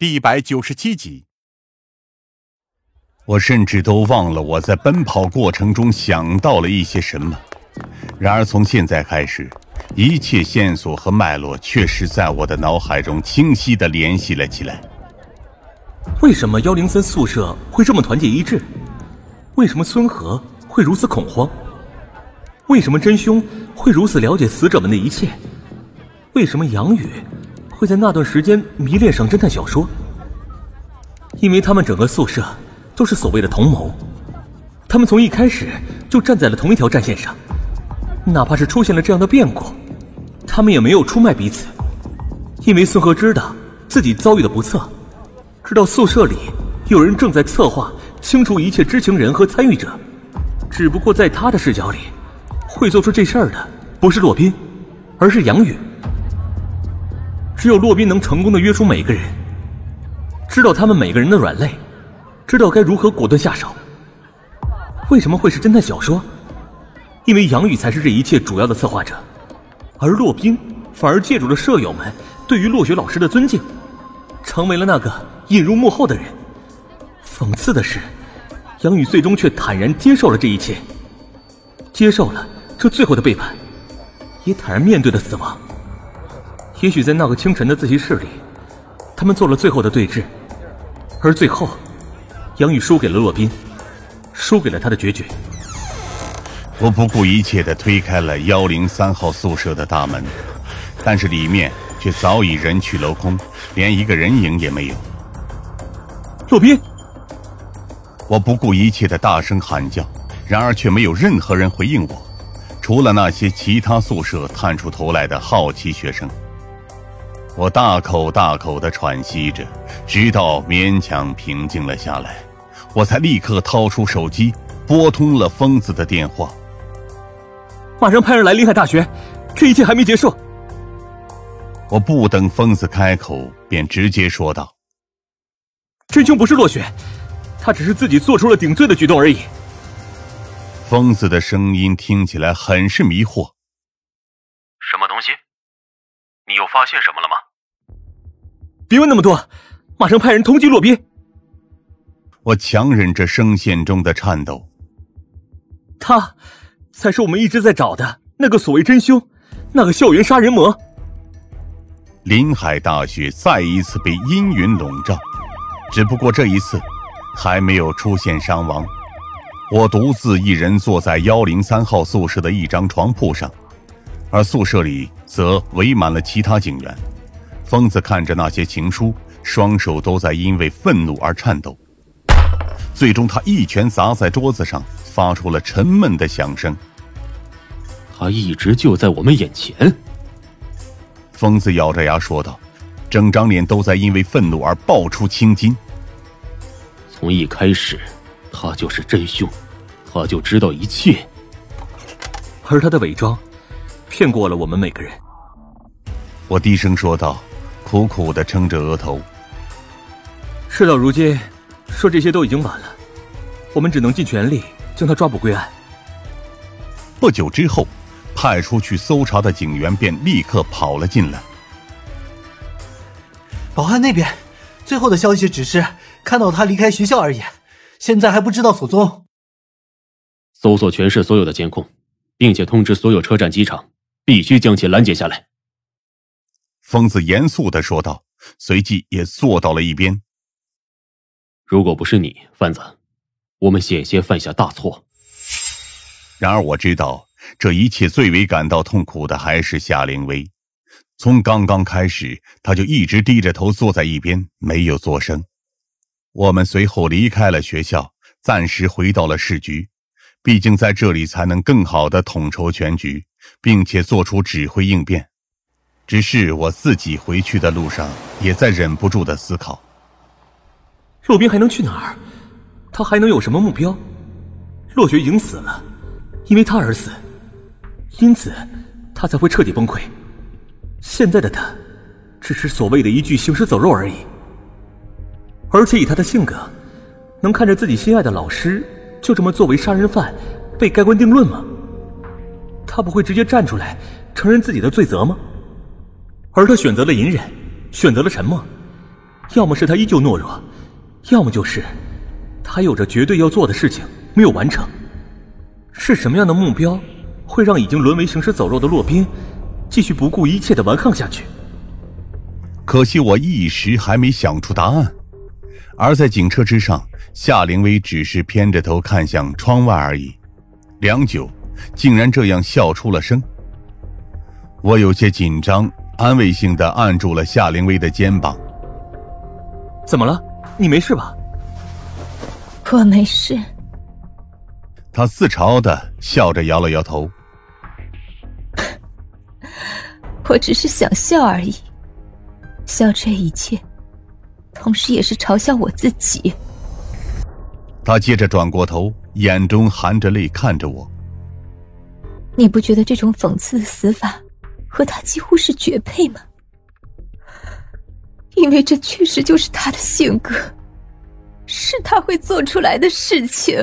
第一百九十七集。我甚至都忘了我在奔跑过程中想到了一些什么。然而从现在开始，一切线索和脉络确实在我的脑海中清晰的联系了起来。为什么幺零三宿舍会这么团结一致？为什么孙和会如此恐慌？为什么真凶会如此了解死者们的一切？为什么杨宇？会在那段时间迷恋上侦探小说，因为他们整个宿舍都是所谓的同谋，他们从一开始就站在了同一条战线上，哪怕是出现了这样的变故，他们也没有出卖彼此，因为孙和知道自己遭遇的不测，知道宿舍里有人正在策划清除一切知情人和参与者，只不过在他的视角里，会做出这事儿的不是洛宾，而是杨宇。只有洛宾能成功的约出每个人，知道他们每个人的软肋，知道该如何果断下手。为什么会是侦探小说？因为杨宇才是这一切主要的策划者，而洛宾反而借助了舍友们对于洛雪老师的尊敬，成为了那个引入幕后的人。讽刺的是，杨宇最终却坦然接受了这一切，接受了这最后的背叛，也坦然面对了死亡。也许在那个清晨的自习室里，他们做了最后的对峙，而最后，杨宇输给了洛宾，输给了他的决绝。我不顾一切的推开了幺零三号宿舍的大门，但是里面却早已人去楼空，连一个人影也没有。洛宾！我不顾一切的大声喊叫，然而却没有任何人回应我，除了那些其他宿舍探出头来的好奇学生。我大口大口的喘息着，直到勉强平静了下来，我才立刻掏出手机拨通了疯子的电话。马上派人来临海大学，这一切还没结束。我不等疯子开口，便直接说道：“真凶不是落雪，他只是自己做出了顶罪的举动而已。”疯子的声音听起来很是迷惑。什么东西？你又发现什么了吗？别问那么多，马上派人通缉洛宾。我强忍着声线中的颤抖。他，才是我们一直在找的那个所谓真凶，那个校园杀人魔。临海大学再一次被阴云笼罩，只不过这一次，还没有出现伤亡。我独自一人坐在幺零三号宿舍的一张床铺上，而宿舍里则围满了其他警员。疯子看着那些情书，双手都在因为愤怒而颤抖。最终，他一拳砸在桌子上，发出了沉闷的响声。他一直就在我们眼前。疯子咬着牙说道，整张脸都在因为愤怒而爆出青筋。从一开始，他就是真凶，他就知道一切。而他的伪装，骗过了我们每个人。我低声说道。苦苦的撑着额头。事到如今，说这些都已经晚了，我们只能尽全力将他抓捕归案。不久之后，派出去搜查的警员便立刻跑了进来。保安那边，最后的消息只是看到他离开学校而已，现在还不知道所踪。搜索全市所有的监控，并且通知所有车站、机场，必须将其拦截下来。疯子严肃的说道，随即也坐到了一边。如果不是你，贩子，我们险些犯下大错。然而我知道，这一切最为感到痛苦的还是夏灵薇。从刚刚开始，他就一直低着头坐在一边，没有作声。我们随后离开了学校，暂时回到了市局，毕竟在这里才能更好的统筹全局，并且做出指挥应变。只是我自己回去的路上，也在忍不住的思考：洛宾还能去哪儿？他还能有什么目标？洛雪已经死了，因为他而死，因此他才会彻底崩溃。现在的他，只是所谓的一具行尸走肉而已。而且以他的性格，能看着自己心爱的老师就这么作为杀人犯被盖棺定论吗？他不会直接站出来承认自己的罪责吗？而他选择了隐忍，选择了沉默，要么是他依旧懦弱，要么就是他有着绝对要做的事情没有完成。是什么样的目标，会让已经沦为行尸走肉的骆宾，继续不顾一切的顽抗下去？可惜我一时还没想出答案。而在警车之上，夏灵薇只是偏着头看向窗外而已，良久，竟然这样笑出了声。我有些紧张，安慰性的按住了夏灵薇的肩膀。怎么了？你没事吧？我没事。他自嘲的笑着摇了摇头。我只是想笑而已，笑这一切。同时，也是嘲笑我自己。他接着转过头，眼中含着泪看着我。你不觉得这种讽刺的死法和他几乎是绝配吗？因为这确实就是他的性格，是他会做出来的事情。